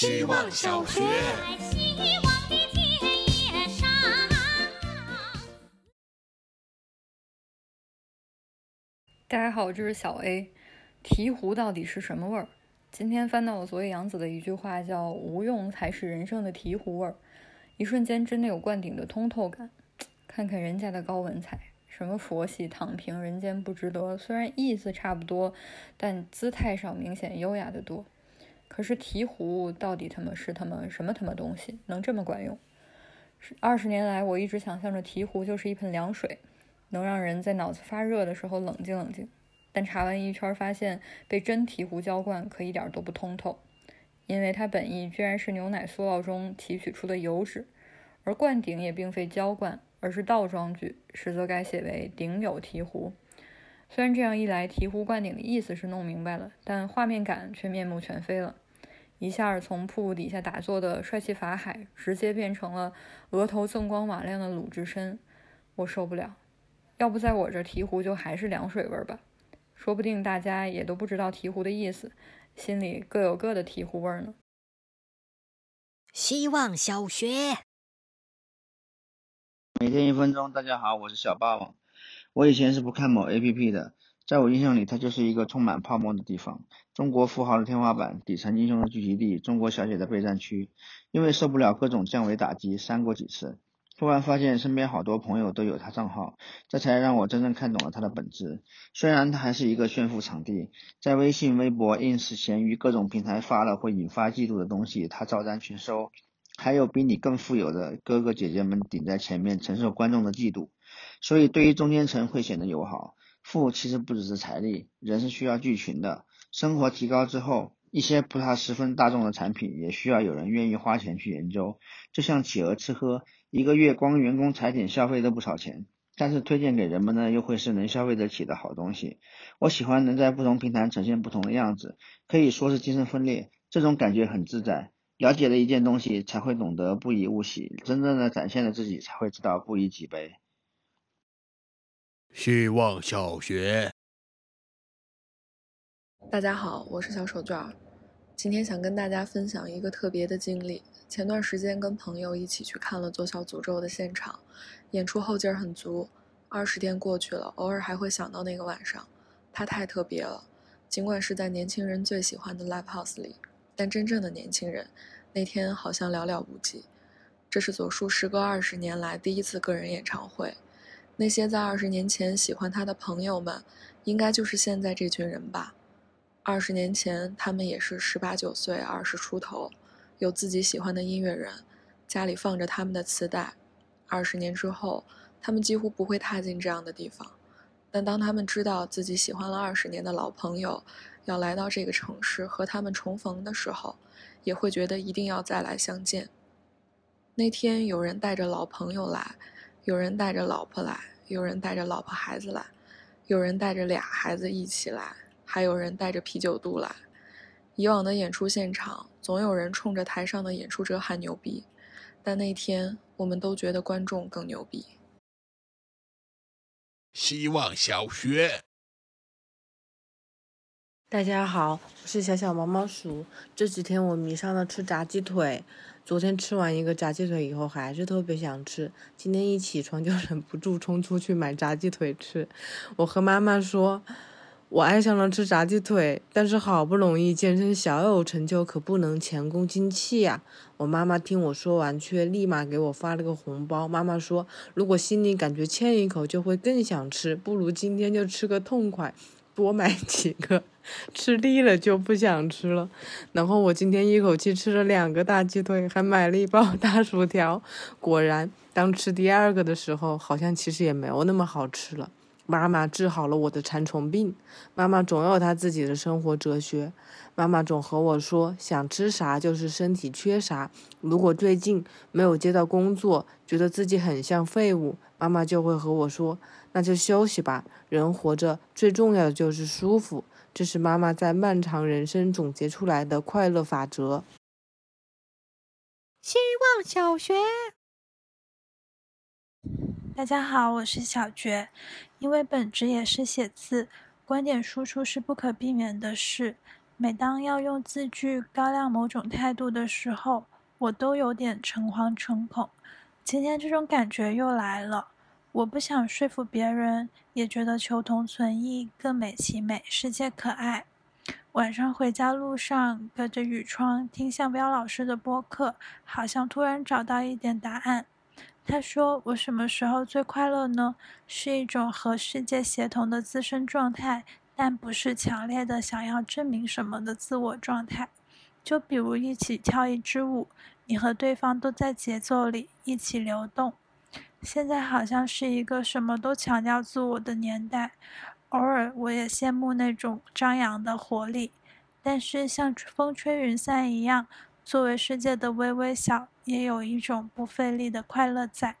希望小学。希望的田野上大家好，这是小 A。醍醐到底是什么味儿？今天翻到我昨夜杨子的一句话，叫“无用才是人生的醍醐味儿”，一瞬间真的有灌顶的通透感。看看人家的高文采，什么佛系躺平，人间不值得。虽然意思差不多，但姿态上明显优雅的多。可是醍醐到底他妈是他妈什么他妈东西，能这么管用？二十年来，我一直想象着醍醐就是一盆凉水。能让人在脑子发热的时候冷静冷静，但查完一圈发现被真醍醐浇灌可一点都不通透，因为它本意居然是牛奶塑料中提取出的油脂，而灌顶也并非浇灌，而是倒装句，实则该写为顶有醍醐。虽然这样一来，醍醐灌顶的意思是弄明白了，但画面感却面目全非了，一下从瀑布底下打坐的帅气法海，直接变成了额头锃光瓦亮的鲁智深，我受不了。要不在我这醍醐就还是凉水味儿吧，说不定大家也都不知道醍醐的意思，心里各有各的醍醐味儿呢。希望小学，每天一分钟，大家好，我是小霸王。我以前是不看某 A P P 的，在我印象里，它就是一个充满泡沫的地方，中国富豪的天花板，底层英雄的聚集地，中国小姐的备战区。因为受不了各种降维打击，删过几次。突然发现身边好多朋友都有他账号，这才让我真正看懂了他的本质。虽然他还是一个炫富场地，在微信、微博、ins、闲鱼各种平台发了会引发嫉妒的东西，他照单全收。还有比你更富有的哥哥姐姐们顶在前面承受观众的嫉妒，所以对于中间层会显得友好。富其实不只是财力，人是需要聚群的。生活提高之后。一些不太十分大众的产品，也需要有人愿意花钱去研究。就像企鹅吃喝，一个月光员工踩点消费都不少钱，但是推荐给人们呢，又会是能消费得起的好东西。我喜欢能在不同平台呈现不同的样子，可以说是精神分裂，这种感觉很自在。了解了一件东西，才会懂得不以物喜；真正的展现了自己，才会知道不以己悲。希望小学。大家好，我是小手绢儿。今天想跟大家分享一个特别的经历。前段时间跟朋友一起去看了《左小诅咒》的现场，演出后劲儿很足。二十天过去了，偶尔还会想到那个晚上，它太特别了。尽管是在年轻人最喜欢的 live house 里，但真正的年轻人那天好像寥寥无几。这是左树时隔二十年来第一次个人演唱会。那些在二十年前喜欢他的朋友们，应该就是现在这群人吧。二十年前，他们也是十八九岁、二十出头，有自己喜欢的音乐人，家里放着他们的磁带。二十年之后，他们几乎不会踏进这样的地方，但当他们知道自己喜欢了二十年的老朋友要来到这个城市和他们重逢的时候，也会觉得一定要再来相见。那天，有人带着老朋友来，有人带着老婆来，有人带着老婆孩子来，有人带着俩孩子一起来。还有人带着啤酒肚来。以往的演出现场，总有人冲着台上的演出者喊牛逼，但那天我们都觉得观众更牛逼。希望小学，大家好，我是小小毛毛鼠。这几天我迷上了吃炸鸡腿，昨天吃完一个炸鸡腿以后，还是特别想吃。今天一起床就忍不住冲出去买炸鸡腿吃。我和妈妈说。我爱上了吃炸鸡腿，但是好不容易健身小有成就，可不能前功尽弃呀。我妈妈听我说完，却立马给我发了个红包。妈妈说，如果心里感觉欠一口，就会更想吃，不如今天就吃个痛快，多买几个，吃腻了就不想吃了。然后我今天一口气吃了两个大鸡腿，还买了一包大薯条。果然，当吃第二个的时候，好像其实也没有那么好吃了。妈妈治好了我的馋虫病。妈妈总有她自己的生活哲学。妈妈总和我说，想吃啥就是身体缺啥。如果最近没有接到工作，觉得自己很像废物，妈妈就会和我说，那就休息吧。人活着最重要的就是舒服。这是妈妈在漫长人生总结出来的快乐法则。希望小学。大家好，我是小觉。因为本职也是写字，观点输出是不可避免的事。每当要用字句高亮某种态度的时候，我都有点诚惶诚恐。今天这种感觉又来了。我不想说服别人，也觉得求同存异更美其美，世界可爱。晚上回家路上，隔着雨窗听向彪老师的播客，好像突然找到一点答案。他说：“我什么时候最快乐呢？是一种和世界协同的自身状态，但不是强烈的想要证明什么的自我状态。就比如一起跳一支舞，你和对方都在节奏里一起流动。现在好像是一个什么都强调自我的年代。”偶尔，我也羡慕那种张扬的活力，但是像风吹云散一样，作为世界的微微小，也有一种不费力的快乐在。